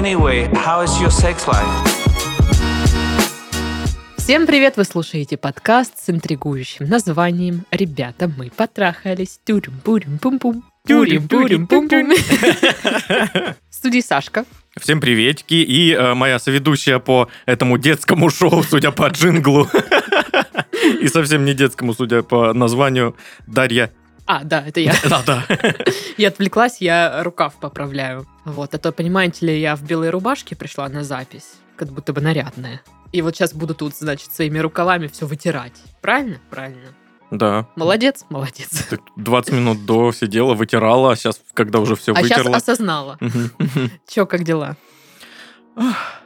Anyway, how is your sex life? Всем привет! Вы слушаете подкаст с интригующим названием «Ребята, мы потрахались». Тюрим-пурим-пум-пум. Тюрим-пурим-пум-пум. В студии Сашка. Всем приветики. И э, моя соведущая по этому детскому шоу, судя по джинглу, и совсем не детскому, судя по названию, Дарья. А, да, это я. Да-да. Я отвлеклась, я рукав поправляю. Вот, а то, понимаете ли, я в белой рубашке пришла на запись, как будто бы нарядная. И вот сейчас буду тут, значит, своими рукавами все вытирать. Правильно? Правильно. Да. Молодец, молодец. Ты 20 минут до сидела, вытирала, а сейчас, когда уже все А сейчас вытерла... осознала. Мгм. Че, как дела?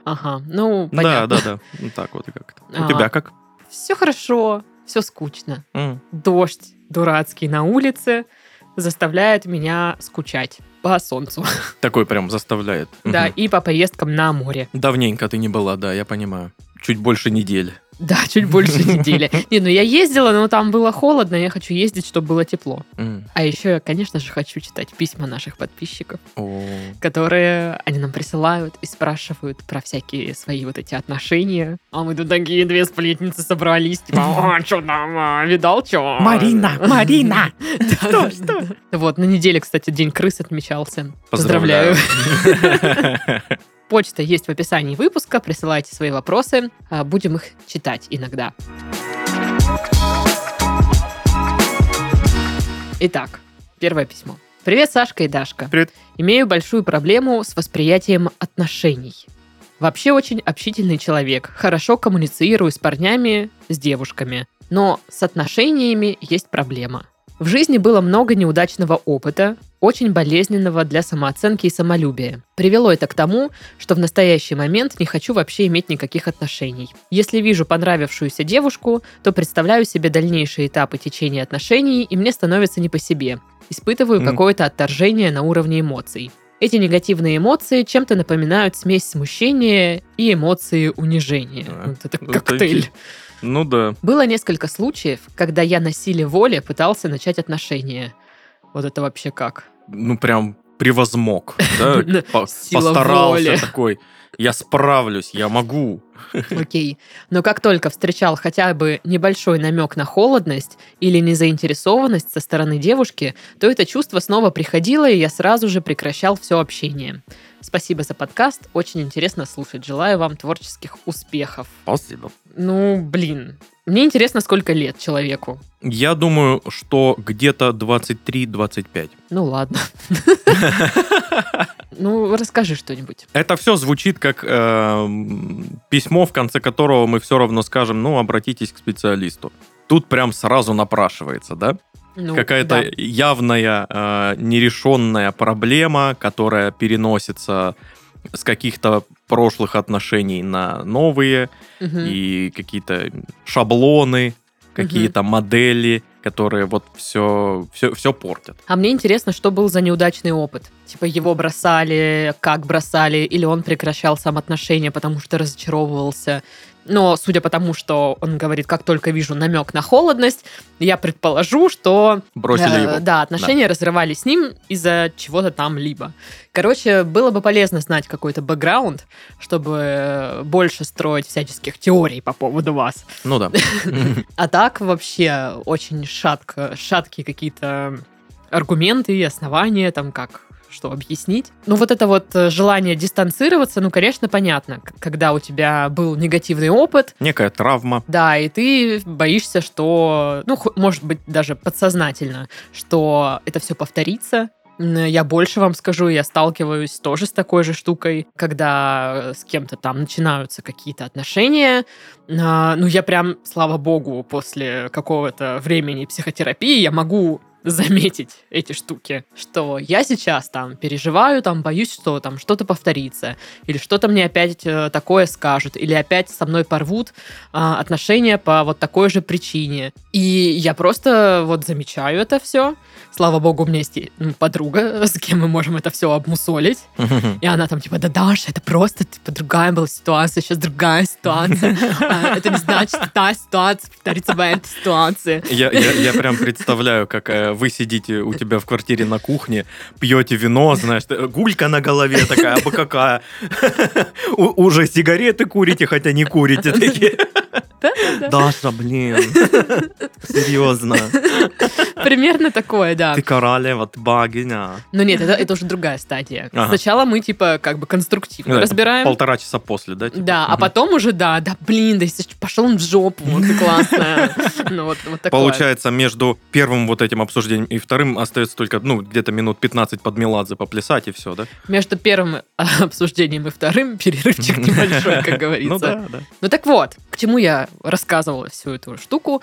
Ага, ну, Да, понятно. да, да. Ну так вот и как-то. У А. тебя как? Все хорошо, все скучно. М. Дождь дурацкий на улице заставляет меня скучать по солнцу. Такой прям заставляет. Да, Мгм. и по поездкам на море. Давненько ты не была, да, я понимаю. Чуть больше недели. Да, чуть больше недели. Не, ну я ездила, но там было холодно, я хочу ездить, чтобы было тепло. А еще я, конечно же, хочу читать письма наших подписчиков, которые они нам присылают и спрашивают про всякие свои вот эти отношения. А мы тут такие две сплетницы собрались, типа, а, что там, а, видал, что? Марина! Что, что? Вот, на неделе, кстати, День крыс отмечался. Поздравляю. Почта есть в описании выпуска, присылайте свои вопросы, а, будем их читать иногда. Итак, первое письмо. Привет, Сашка и Дашка. Привет. Имею большую проблему с восприятием отношений. Вообще очень общительный человек, хорошо коммуницирую с парнями, с девушками, но с отношениями есть проблема. В жизни было много неудачного опыта, очень болезненного для самооценки и самолюбия. Привело это к тому, что в настоящий момент не хочу вообще иметь никаких отношений. Если вижу понравившуюся девушку, то представляю себе дальнейшие этапы течения отношений, и мне становится не по себе. Испытываю М. какое-то отторжение на уровне эмоций. Эти негативные эмоции чем-то напоминают смесь смущения и эмоции унижения. А, Вот это ну, коктейль. это Ну да. Было несколько случаев, когда я на силе воли пытался начать отношения. Вот это вообще как? ну прям превозмог, да, постарался такой, я справлюсь, я могу. Окей. Но как только встречал хотя бы небольшой намек на холодность или незаинтересованность со стороны девушки, то это чувство снова приходило, и я сразу же прекращал все общение. Спасибо за подкаст, очень интересно слушать. Желаю вам творческих успехов. Спасибо. Ну, блин. Мне интересно, сколько лет человеку. Я думаю, что где-то 23-25. Ну ладно. Ну, расскажи что-нибудь. Это все звучит как эм, письмо, в конце которого мы все равно скажем, ну, обратитесь к специалисту. Тут прям сразу напрашивается, да? Ну, Какая-то да. явная э, нерешенная проблема, которая переносится с каких-то прошлых отношений на новые, Мгм. и какие-то шаблоны, какие-то модели, которые вот все, все, все портят. А мне интересно, что был за неудачный опыт. Типа его бросали, как бросали, или он прекращал сам отношения, потому что разочаровывался. Но судя по тому, что он говорит, как только вижу намек на холодность, я предположу, что Бросили э, его. Да, отношения разрывались с ним из-за чего-то там либо. Короче, было бы полезно знать какой-то бэкграунд, чтобы э, больше строить всяческих теорий по поводу вас. Ну да. А так вообще очень шаткие какие-то аргументы и основания, там как что объяснить. Ну, вот это вот э, желание дистанцироваться, ну, конечно, понятно, когда у тебя был негативный опыт, Некая травма. да, и ты боишься, что, ну, может быть, даже подсознательно, что это все повторится. Я больше вам скажу, я сталкиваюсь тоже с такой же штукой, когда с кем-то там начинаются какие-то отношения. А, Ну, я прям, слава богу, после какого-то времени психотерапии я могу заметить эти штуки, что я сейчас там переживаю, там боюсь, что там что-то повторится, или что-то мне опять э, такое скажут, или опять со мной порвут а, отношения по вот такой же причине. И я просто вот замечаю это все. Слава богу, у меня есть ну, подруга, с кем мы можем это все обмусолить. И она там типа, да, Даша, это просто типа другая была ситуация, сейчас другая ситуация. А, Это не значит, что та ситуация повторится в этой ситуации. Я прям представляю, как э, вы сидите у тебя в квартире на кухне, пьете вино, знаешь, гулька на голове такая, абы какая. У- Уже сигареты курите, хотя не курите. Такие. Даша, блин, серьезно. Примерно такое, да. Ты королева, ты богиня. Но нет, это, это уже другая стадия. Ага. Сначала мы типа как бы конструктивно Ну, это разбираем. Полтора часа после, да? типа? Да, а потом уже, да, да, блин, да пошел он в жопу, вот ты классная. Ну, вот, вот такое. Получается, между первым вот этим обсуждением и вторым остается только, ну, где-то минут 15 под Меладзе поплясать, и все, да? Между первым а, обсуждением и вторым перерывчик небольшой, как Ну говорится. да, да. Ну так вот, к чему я рассказывала всю эту штуку,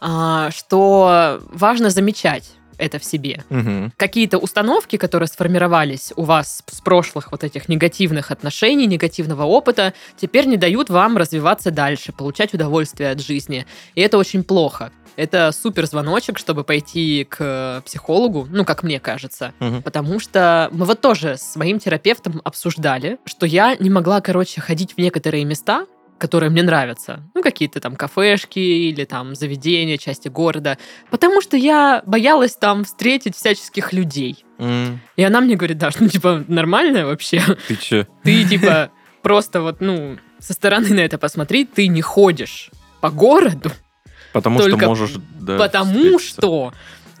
а, что важно замечать это в себе. Мгм. Какие-то установки, которые сформировались у вас с прошлых вот этих негативных отношений, негативного опыта, теперь не дают вам развиваться дальше, получать удовольствие от жизни. И это очень плохо. Это супер звоночек, чтобы пойти к психологу, ну, как мне кажется. Мгм. Потому что мы вот тоже с моим терапевтом обсуждали, что я не могла, короче, ходить в некоторые места, которые мне нравятся. Ну, какие-то там кафешки или там заведения, части города. Потому что я боялась там встретить всяческих людей. М, И она мне говорит, Даш, ну, типа, нормально вообще? Ты че? Ты, типа, просто вот, ну, со стороны на это посмотри, ты не ходишь по городу, Потому что можешь... да, потому встретиться. что...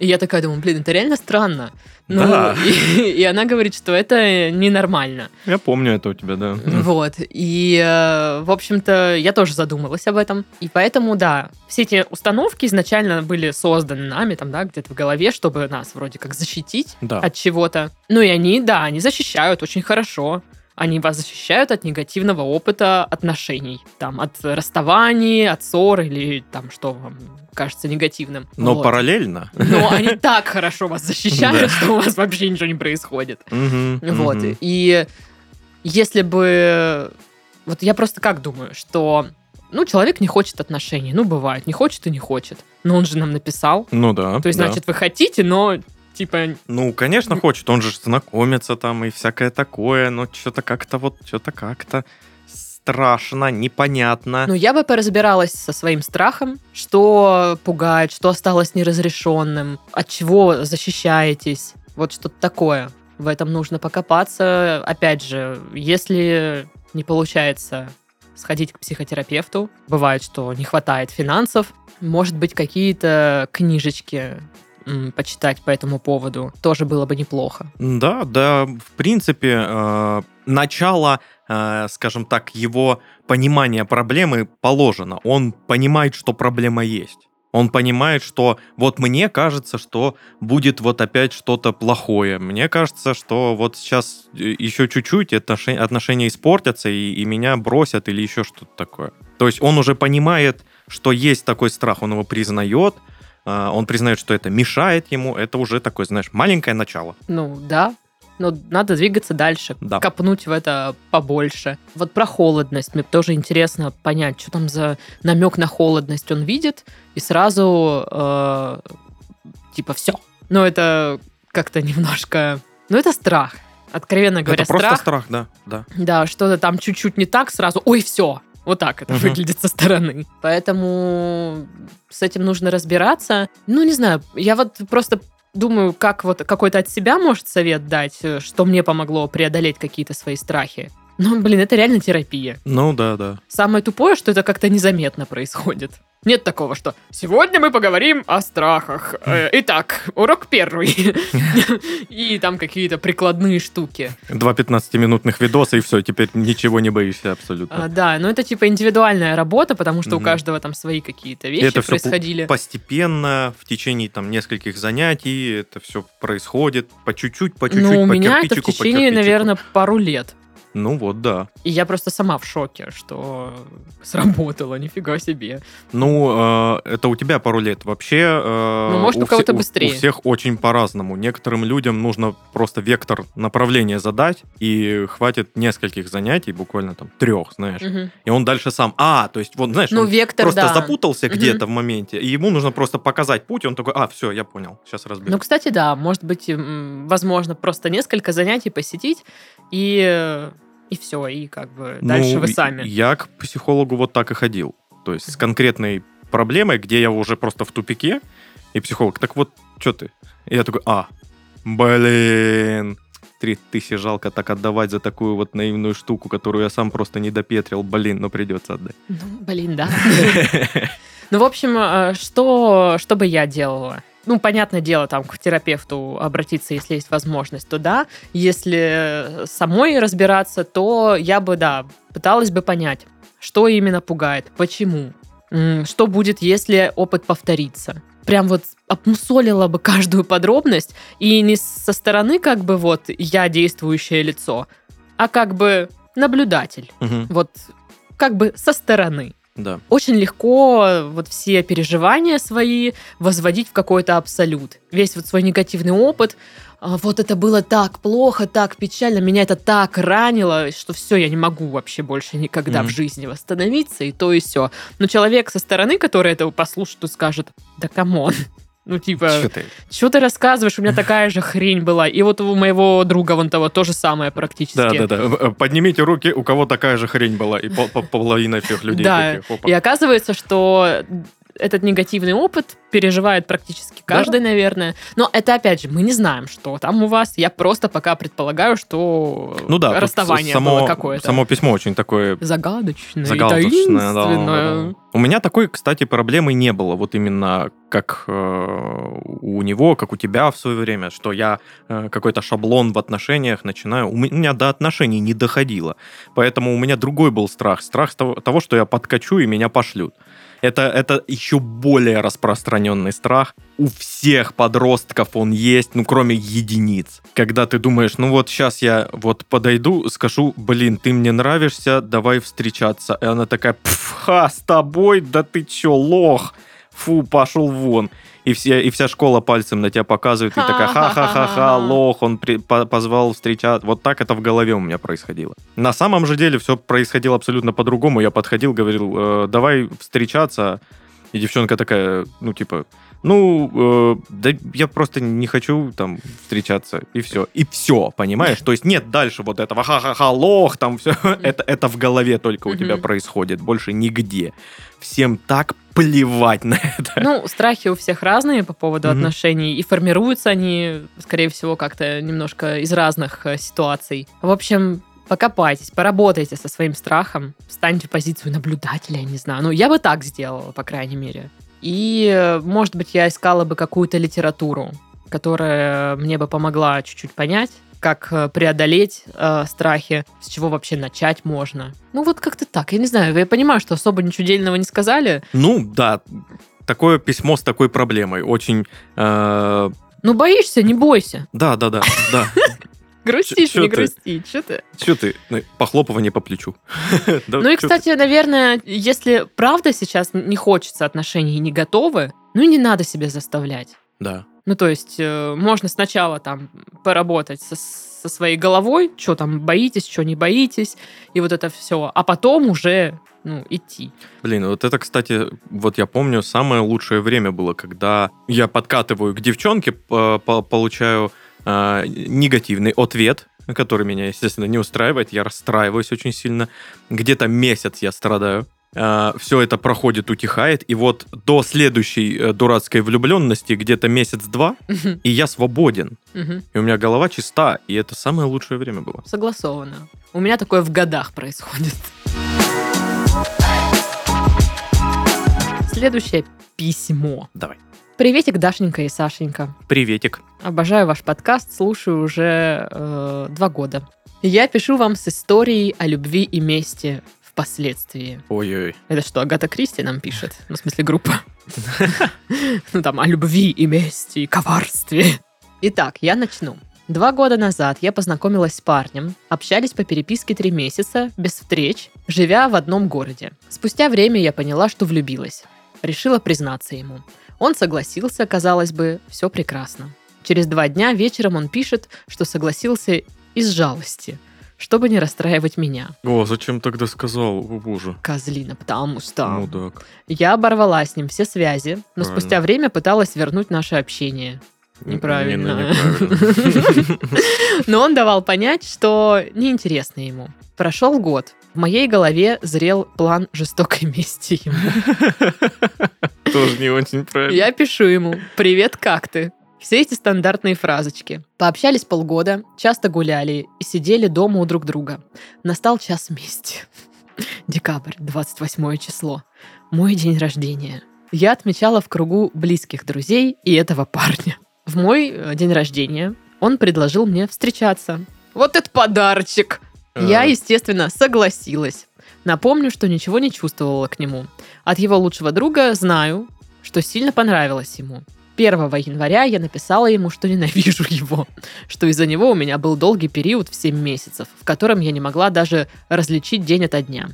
И я такая думаю, блин, это реально странно. Ну, Да. и, и она говорит, что это ненормально. Я помню это у тебя, да. Вот. И, э, в общем-то, я тоже задумалась об этом. И поэтому, да, все эти установки изначально были созданы нами, там, да, где-то в голове, чтобы нас вроде как защитить Да. от чего-то. Ну и они, да, они защищают очень хорошо. Они вас защищают от негативного опыта отношений. Там, от расставаний, от ссор или там, что вам кажется негативным. Но Вот. параллельно... Но они так хорошо вас защищают, что у вас вообще ничего не происходит. Вот. И если бы... Вот я просто как думаю, что... Ну, человек не хочет отношений. Ну, бывает. Не хочет и не хочет. Но он же нам написал. Ну да. То есть, да. значит, вы хотите, но типа... Ну, конечно, хочет. Он же знакомится там и всякое такое, но что-то как-то вот, что-то как-то страшно, непонятно. Ну, я бы поразбиралась со своим страхом, что пугает, что осталось неразрешенным, от чего защищаетесь. Вот что-то такое. В этом нужно покопаться. Опять же, если не получается сходить к психотерапевту, бывает, что не хватает финансов, может быть, какие-то книжечки почитать по этому поводу тоже было бы неплохо. Да, да, в принципе, э, начало, э, скажем так, его понимания проблемы положено. Он понимает, что проблема есть. Он понимает, что вот мне кажется, что будет вот опять что-то плохое. Мне кажется, что вот сейчас э, еще чуть-чуть отношения, отношения испортятся, и, и меня бросят или еще что-то такое. То есть он уже понимает, что есть такой страх, он его признает, он признает, что это мешает ему. Это уже такое, знаешь, маленькое начало. Ну, да. Но надо двигаться дальше, Да. копнуть в это побольше. Вот про холодность. Мне тоже интересно понять, что там за намек на холодность он видит, и сразу э, типа все. Но это как-то немножко... Ну, это страх. Откровенно говоря, это просто страх. страх, да, да. Да, что-то там чуть-чуть не так, сразу, ой, все. Вот так это Мгм. выглядит со стороны. Поэтому с этим нужно разбираться. Ну, не знаю, я вот просто думаю, как вот какой-то от себя может совет дать, э, что мне помогло преодолеть какие-то свои страхи. Ну, блин, это реально терапия. Ну да, да. Самое тупое, что это как-то незаметно происходит. Нет такого, что сегодня мы поговорим о страхах. Э, Итак, урок первый. И там какие-то прикладные штуки. Два 15-минутных видоса, и все, теперь ничего не боишься абсолютно. А, да, но это типа индивидуальная работа, потому что у каждого там свои какие-то вещи это происходили. Постепенно, в течение там нескольких занятий, это все происходит по чуть-чуть, по чуть-чуть, Ну, у меня это в течение, наверное, пару лет. Ну вот, да. И я просто сама в шоке, что сработало, нифига себе. Ну, э, это у тебя пару лет. Вообще, э, Ну, может, у все- кого-то быстрее. У всех очень по-разному. Некоторым людям нужно просто вектор направления задать, и хватит нескольких занятий, буквально там трех, знаешь. Мгм. И он дальше сам, а, то есть, вот, знаешь, Ну, он вектор, просто да. запутался Мгм. где-то в моменте, и ему нужно просто показать путь, и он такой, а, все, я понял, сейчас разберусь. Ну, кстати, да, может быть, возможно, просто несколько занятий посетить, и, и все, и как бы дальше Ну, вы сами. Я к психологу вот так и ходил. То есть с конкретной проблемой, где я уже просто в тупике, и психолог, так вот, что ты? И я такой, а, блин, три тысячи жалко так отдавать за такую вот наивную штуку, которую я сам просто не допетрил, блин, но придется отдать. Ну, блин, да. Ну, в общем, э, что, что бы я делала? Ну, понятное дело, там, к терапевту обратиться, если есть возможность, то да. Если самой разбираться, то я бы, да, пыталась бы понять, что именно пугает, почему, что будет, если опыт повторится. Прям вот обмусолила бы каждую подробность, и не со стороны как бы вот я действующее лицо, а как бы наблюдатель. Мгм, Вот как бы со стороны Да. очень легко вот все переживания свои возводить в какой-то абсолют. Весь вот свой негативный опыт, а, вот это было так плохо, так печально, меня это так ранило, что все, я не могу вообще больше никогда Мгм. в жизни восстановиться, и то, и все. Но человек со стороны, который этого послушает, скажет, да come on, ну типа, Чё ты? что ты рассказываешь, у меня такая же хрень была. И вот у моего друга вон того то же самое практически. Да, да, да. Поднимите руки, у кого такая же хрень была, и по- по- половина всех людей Да. И оказывается, что этот негативный опыт переживает практически каждый, наверное. Но это, опять же, мы не знаем, что там у вас. Я просто пока предполагаю, что Ну да, расставание само, было какое-то. само письмо очень такое Загадочное, Загадочное, да, да, да. У меня такой, кстати, проблемы не было. Вот именно как э, у него, как у тебя в свое время, что я э, какой-то шаблон в отношениях начинаю. У меня до отношений не доходило. Поэтому у меня другой был страх. Страх того, того, что я подкачу и меня пошлют. Это, это еще более распространенный страх. У всех подростков он есть, ну, кроме единиц. Когда ты думаешь, ну вот сейчас я вот подойду, скажу, блин, ты мне нравишься, давай встречаться. И она такая, «Пф, ха, с тобой? Да ты че, лох? Фу, пошел вон. И, все, и вся школа пальцем на тебя показывает, и такая, ха-ха-ха-ха, лох, он при- по- позвал встречаться. Вот так это в голове у меня происходило. На самом же деле все происходило абсолютно по-другому. Я подходил, говорил, «Э, давай встречаться. И девчонка такая, ну, типа, ну, э, да я просто не хочу там встречаться, и все. И все, понимаешь? То есть нет дальше вот этого ха-ха-ха, лох, там все. Это, это в голове только у тебя происходит, больше нигде. Всем так плевать на это. Ну, страхи у всех разные по поводу отношений, и формируются они, скорее всего, как-то немножко из разных э, ситуаций. В общем, покопайтесь, поработайте со своим страхом, встаньте в позицию наблюдателя, я не знаю. Ну, я бы так сделала, по крайней мере. И, э, может быть, я искала бы какую-то литературу, которая мне бы помогла чуть-чуть понять, как э, преодолеть э, страхи, с чего вообще начать можно. Ну, вот как-то так. Я не знаю, я понимаю, что особо ничего дельного не сказали, Ну, да, такое письмо с такой проблемой. Очень... э, Ну, боишься, не бойся. да, да, да, да. Грустишь, чё не ты? грусти. Что ты? Че ты? Ну, Похлопывание по плечу. Ну и, кстати, наверное, если правда сейчас не хочется отношений и не готовы, ну и не надо себя заставлять. Да. Ну, то есть, э, можно сначала там поработать со, со своей головой, что там боитесь, что не боитесь, и вот это все, а потом уже, ну, идти. Блин, вот это, кстати, вот я помню, самое лучшее время было, когда я подкатываю к девчонке, по- получаю э, негативный ответ, который меня, естественно, не устраивает, я расстраиваюсь очень сильно. Где-то месяц я страдаю. все это проходит, утихает, и вот до следующей э, дурацкой влюбленности где-то месяц-два, и я свободен. И у меня голова чиста, и это самое лучшее время было. Согласовано. У меня такое в годах происходит. Следующее письмо. Давай. Приветик, Дашенька и Сашенька. Приветик. Обожаю ваш подкаст, слушаю уже э, два года. Я пишу вам с историей о любви и мести впоследствии. Ой-ой. Это что, Агата Кристи нам пишет? Ну, в смысле, группа. Ну, там, о любви и мести, и коварстве. Итак, я начну. Два года назад я познакомилась с парнем, общались по переписке три месяца, без встреч, живя в одном городе. Спустя время я поняла, что влюбилась. Решила признаться ему. Он согласился, казалось бы, все прекрасно. Через два дня вечером он пишет, что согласился из жалости, чтобы не расстраивать меня. О, зачем тогда сказал? О, боже. Козлина, потому что... Мудак. Я оборвала с ним все связи, но Правильно. спустя время пыталась вернуть наше общение. Неправильно. Не, ну. Но он давал понять, что неинтересно ему. Прошел год. В моей голове зрел план жестокой мести ему. Тоже не очень правильно. Я пишу ему «Привет, как ты?» Все эти стандартные фразочки. Пообщались полгода, часто гуляли и сидели дома у друг друга. Настал час мести. Декабрь, 28 число. Мой день рождения. Я отмечала в кругу близких друзей и этого парня. В мой э, день рождения он предложил мне встречаться. Вот это подарочек! Я, А, естественно, согласилась. Напомню, что ничего не чувствовала к нему. От его лучшего друга знаю, что сильно понравилось ему. 1 января я написала ему, что ненавижу его, что из-за него у меня был долгий период в 7 месяцев, в котором я не могла даже различить день ото дня.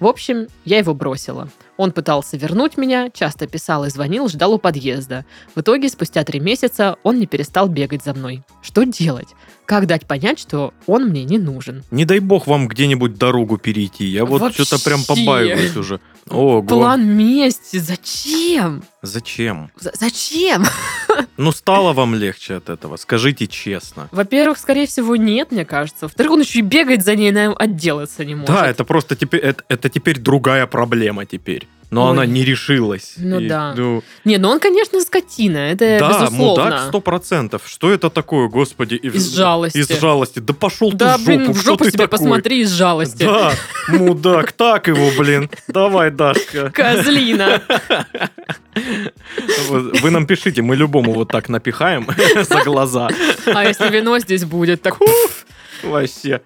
В общем, я его бросила. Он пытался вернуть меня, часто писал и звонил, ждал у подъезда. В итоге, спустя три месяца, он не перестал бегать за мной. Что делать? Как дать понять, что он мне не нужен? Не дай бог вам где-нибудь дорогу перейти. Я вот Вообще. что-то прям побаиваюсь уже. Ого. План мести. Зачем? Зачем? З- зачем? Ну, стало вам легче от этого, скажите честно. Во-первых, скорее всего, нет, мне кажется. Во-вторых, он еще и бегает за ней, наверное, отделаться не может. Да, это просто теперь, это, это теперь другая проблема теперь. Но Ой. она не решилась. Ну И, да. ну, Не, ну он, конечно, скотина, это да, безусловно. мудак сто процентов. Что это такое, господи? И- Из жалости. Из жалости. Да пошел Да, ты в жопу, блин, в жопу ты такой? посмотри из жалости. Да, мудак, так его, блин. Давай, Дашка. Козлина. Вы нам пишите, мы любому вот так напихаем за глаза. А если вино здесь будет, так... пф. Вообще.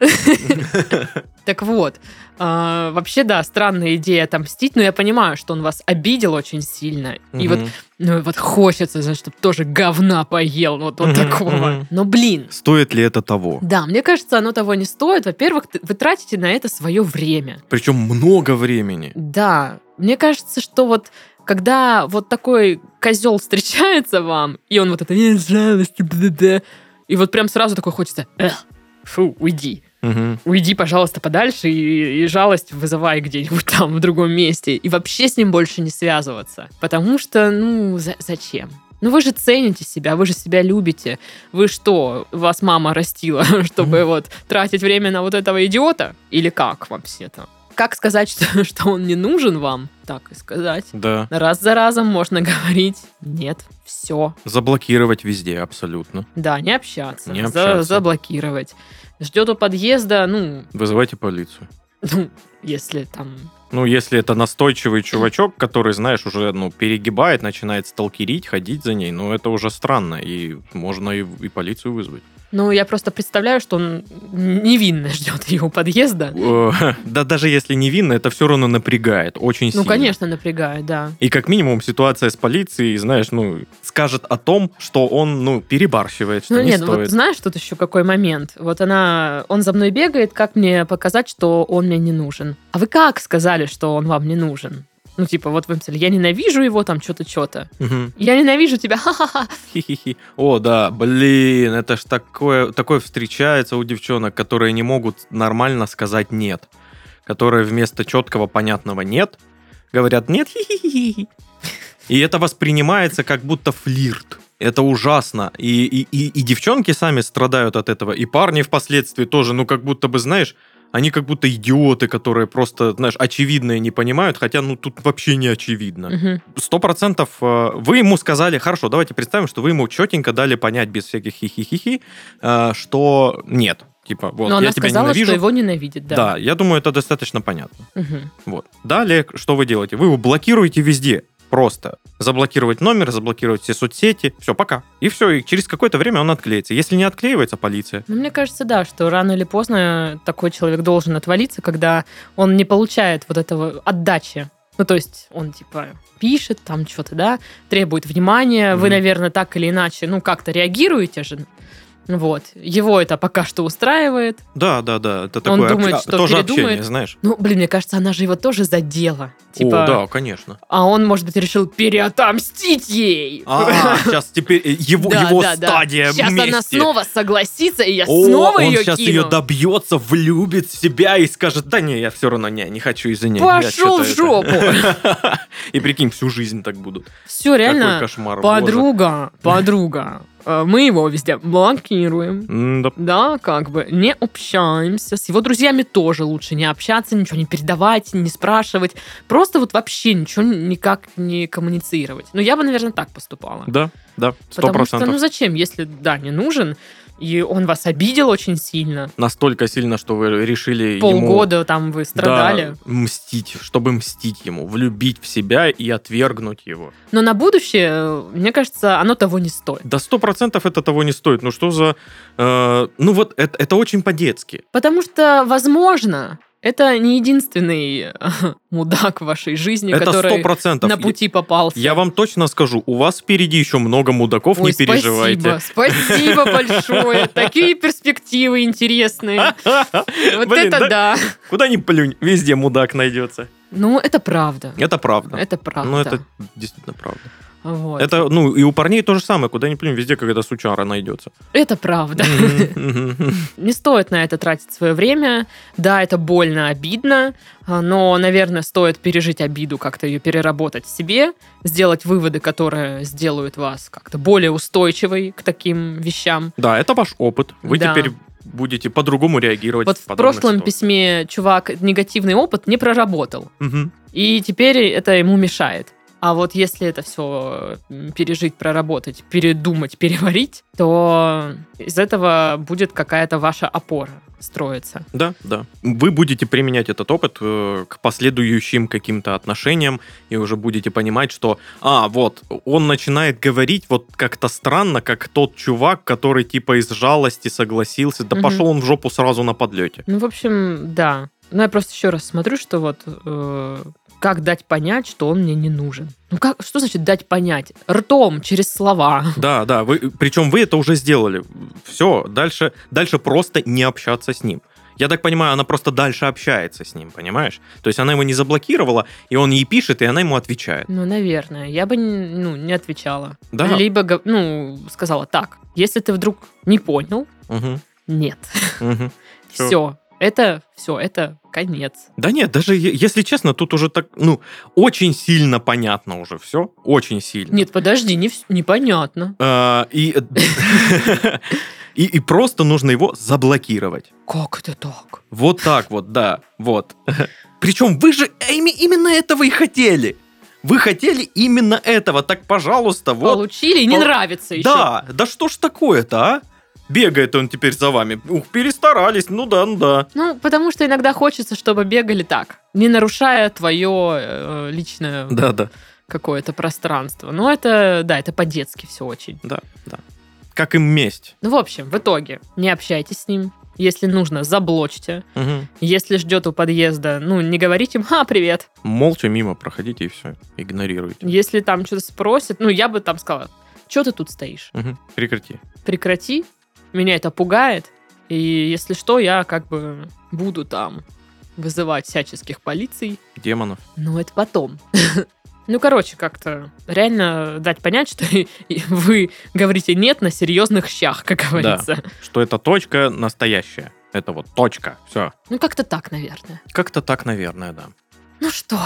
Так вот, а, вообще, да, странная идея отомстить, но я понимаю, что он вас обидел очень сильно. И вот, ну, вот хочется, знаешь, чтобы тоже говна поел, вот, вот такого. Но, блин, Стоит ли это того? да, мне кажется, оно того не стоит. Во-первых, вы тратите на это свое время. Причем много времени. Да, мне кажется, что вот когда вот такой козел встречается вам, и он вот это «Нет жалости, бля-бля», и вот прям сразу такой хочется «Эх, фу, уйди. Мгм. Уйди, пожалуйста, подальше и, и жалость вызывай где-нибудь там, в другом месте. И вообще с ним больше не связываться. Потому что, ну, за- зачем? Ну вы же цените себя, вы же себя любите. Вы что, вас мама растила, чтобы вот тратить время на вот этого идиота? Или как вообще-то? Как сказать, что, что он не нужен вам? Так и сказать. Да. Раз за разом можно говорить «нет, все». Заблокировать везде, абсолютно. Да, не общаться. Не за- общаться. заблокировать. Ждет у подъезда, ну, Вызывайте полицию. ну, если там... Ну, если это настойчивый чувачок, который, знаешь, уже ну, перегибает, начинает сталкерить, ходить за ней, ну, это уже странно, и можно и, и полицию вызвать. Ну, я просто представляю, что он невинно ждет ее у подъезда. Да даже если невинно, это все равно напрягает, очень Ну, сильно. конечно, напрягает, да. И как минимум ситуация с полицией, знаешь, ну, скажет о том, что он, ну, перебарщивает, что Ну, не нет, стоит. вот знаешь, тут еще какой момент? Вот она, он за мной бегает, как мне показать, что он мне не нужен? А вы как сказали, что он вам не нужен? Ну, типа, вот вы написали, я ненавижу его, там, что-то, что-то. Мгм. Я ненавижу тебя, ха-ха-ха. Хи-хи-хи. О, да, блин, это ж такое, такое встречается у девчонок, которые не могут нормально сказать «нет». Которые вместо четкого, понятного «нет» говорят «нет». хи-хи-хи». И это воспринимается как будто флирт. Это ужасно. И, и, и, и девчонки сами страдают от этого. И парни впоследствии тоже, ну, как будто бы, знаешь, они как будто идиоты, которые просто, знаешь, очевидное не понимают, хотя, ну, тут вообще не очевидно сто процентов э, вы ему сказали, хорошо, давайте представим, что вы ему четенько дали понять без всяких хихи-хихи, э, что нет. Типа, вот, Но я она тебя сказала, ненавижу. что его ненавидит, да. Да, я думаю, это достаточно понятно. Мгм. Вот. Далее, что вы делаете? Вы его блокируете везде. Просто. Заблокировать номер, заблокировать все соцсети. Все, пока. И все, и через какое-то время он отклеится. Если не отклеивается, полиция. Ну, мне кажется, да, что рано или поздно такой человек должен отвалиться, когда он не получает вот этого отдачи. Ну, то есть он, типа, пишет там что-то, да, требует внимания. Вы, Мгм. наверное, так или иначе, ну, как-то реагируете же Вот. Его это пока что устраивает. Да, да, да. Это Он такое думает, что тоже передумает. общение, знаешь. Ну, блин, мне кажется, она же его тоже задела. Типа, О, да, конечно. а он, может быть, решил переотомстить ей. А, сейчас теперь э, его, Да, его да, да. стадия Сейчас она снова согласится, и я О, снова он ее сейчас кину. ее добьется, влюбит в себя и скажет, да не, я все равно не, не хочу из-за нее. Пошел в жопу. И прикинь, всю жизнь так будут. Все, Какой реально, кошмар. подруга, подруга. Э, Мы его везде блокируем. Да. Да, как бы не общаемся. С его друзьями тоже лучше не общаться, ничего не передавать, не спрашивать. Просто вот вообще ничего никак не коммуницировать. Ну, я бы, наверное, так поступала. Да, да, сто Потому что, ну процентов. зачем, если, да, не нужен, и он вас обидел очень сильно, Настолько сильно, что вы решили ему полгода там вы страдали. да, мстить, чтобы мстить ему, влюбить в себя и отвергнуть его. Но на будущее, э, мне кажется, оно того не стоит. Да сто процентов это того не стоит. Ну что за... э, ну вот это, это очень по-детски. Потому что, возможно, это не единственный мудак в вашей жизни, Это который процентов. на пути попался. Я вам точно скажу, у вас впереди еще много мудаков, Ой, не переживайте. Спасибо, спасибо большое. Такие перспективы интересные. Вот это да- да. Куда ни плюнь, везде мудак найдется. Ну, это правда. Это правда. Это правда. Ну, это действительно правда. Вот. Это, ну, и у парней то же самое, куда ни плюнь, везде какая-то сучара найдется. Это правда. Не стоит на это тратить свое время. Да, это больно, обидно, а, но, наверное, стоит пережить обиду, как-то ее переработать в себе, сделать выводы, которые сделают вас как-то более устойчивой к таким вещам. Да, это ваш опыт. Вы Да. теперь будете по-другому реагировать. Вот в подобных прошлом ситуациях. письме чувак негативный опыт не проработал, Мгм. и теперь это ему мешает. А вот если это все пережить, проработать, передумать, переварить, то из этого будет какая-то ваша опора строиться. Да, да. Вы будете применять этот опыт э, к последующим каким-то отношениям и уже будете понимать, что, а, вот, он начинает говорить вот как-то странно, как тот чувак, который типа из жалости согласился. Да Мгм. пошел он в жопу сразу на подлете. Ну, в общем, да. Ну, я просто еще раз смотрю, что вот э, как дать понять, что он мне не нужен. Ну, как, что значит дать понять? Ртом, через слова. Да, да, вы, причем вы это уже сделали. Все, дальше, дальше просто не общаться с ним. Я так понимаю, она просто дальше общается с ним, понимаешь? То есть она его не заблокировала, и он ей пишет, и она ему отвечает. Ну, наверное. Я бы ну, не отвечала. Да. Либо, ну, сказала так. Если ты вдруг не понял, Мгм, нет. мгм. Всё. Все. Это все, это конец. Да нет, даже если честно, тут уже так, ну, очень сильно понятно уже все, очень сильно. Нет, подожди, не непонятно. А, и, и, и просто нужно его заблокировать. Как это так? Вот так вот, да, вот. Причем вы же именно этого и хотели. Вы хотели именно этого, так, пожалуйста, вот. Получили, и не Пол- нравится еще. Да, да что ж такое-то, а? Бегает он теперь за вами. Ух, перестарались, ну да, ну да. Ну, потому что иногда хочется, чтобы бегали так, не нарушая твое э, личное Да, да, какое-то пространство. Ну, это, да, это по-детски все очень. да, да. Как им месть. Ну, в общем, в итоге не общайтесь с ним. Если нужно, заблочьте. Мгм. Если ждет у подъезда, ну, не говорите им «Ха, привет». Молча мимо проходите и все, игнорируйте. Если там что-то спросят, ну, я бы там сказала «Что ты тут стоишь? Мгм. Прекрати. Прекрати, меня это пугает, и если что, я как бы буду там вызывать всяческих полиций, Демонов. Ну, это потом. Ну, короче, как-то реально дать понять, что вы говорите нет на серьезных щах, как говорится. Что это точка настоящая. Это вот точка. Все. Ну, как-то так, наверное. Как-то так, наверное, да. Ну что,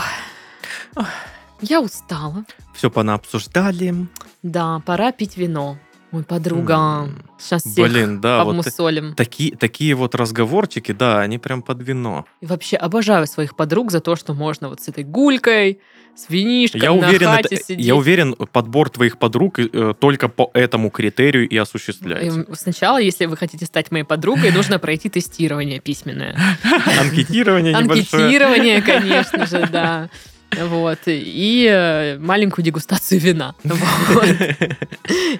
я устала. Все понаобсуждали. Да, пора пить вино. Ой, подруга, сейчас всех Блин, да, вот обмусолим. такие, вот разговорчики, да, они прям под вино. И вообще обожаю своих подруг за то, что можно вот с этой гулькой, с винишком Я на уверен, хате это- сидеть. я уверен, подбор твоих подруг э, только по этому критерию и осуществляется. И Сначала, если вы хотите стать моей подругой, нужно пройти тестирование письменное. Анкетирование. Анкетирование, конечно же, да. Вот. И э, маленькую дегустацию вина. Вот.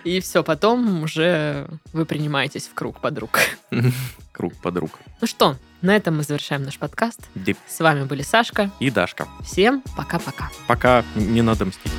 И все, потом уже вы принимаетесь в круг подруг. Круг подруг. Ну что, на этом мы завершаем наш подкаст. Дип С вами были Сашка. и Дашка. Всем пока-пока. Пока не надо мстить.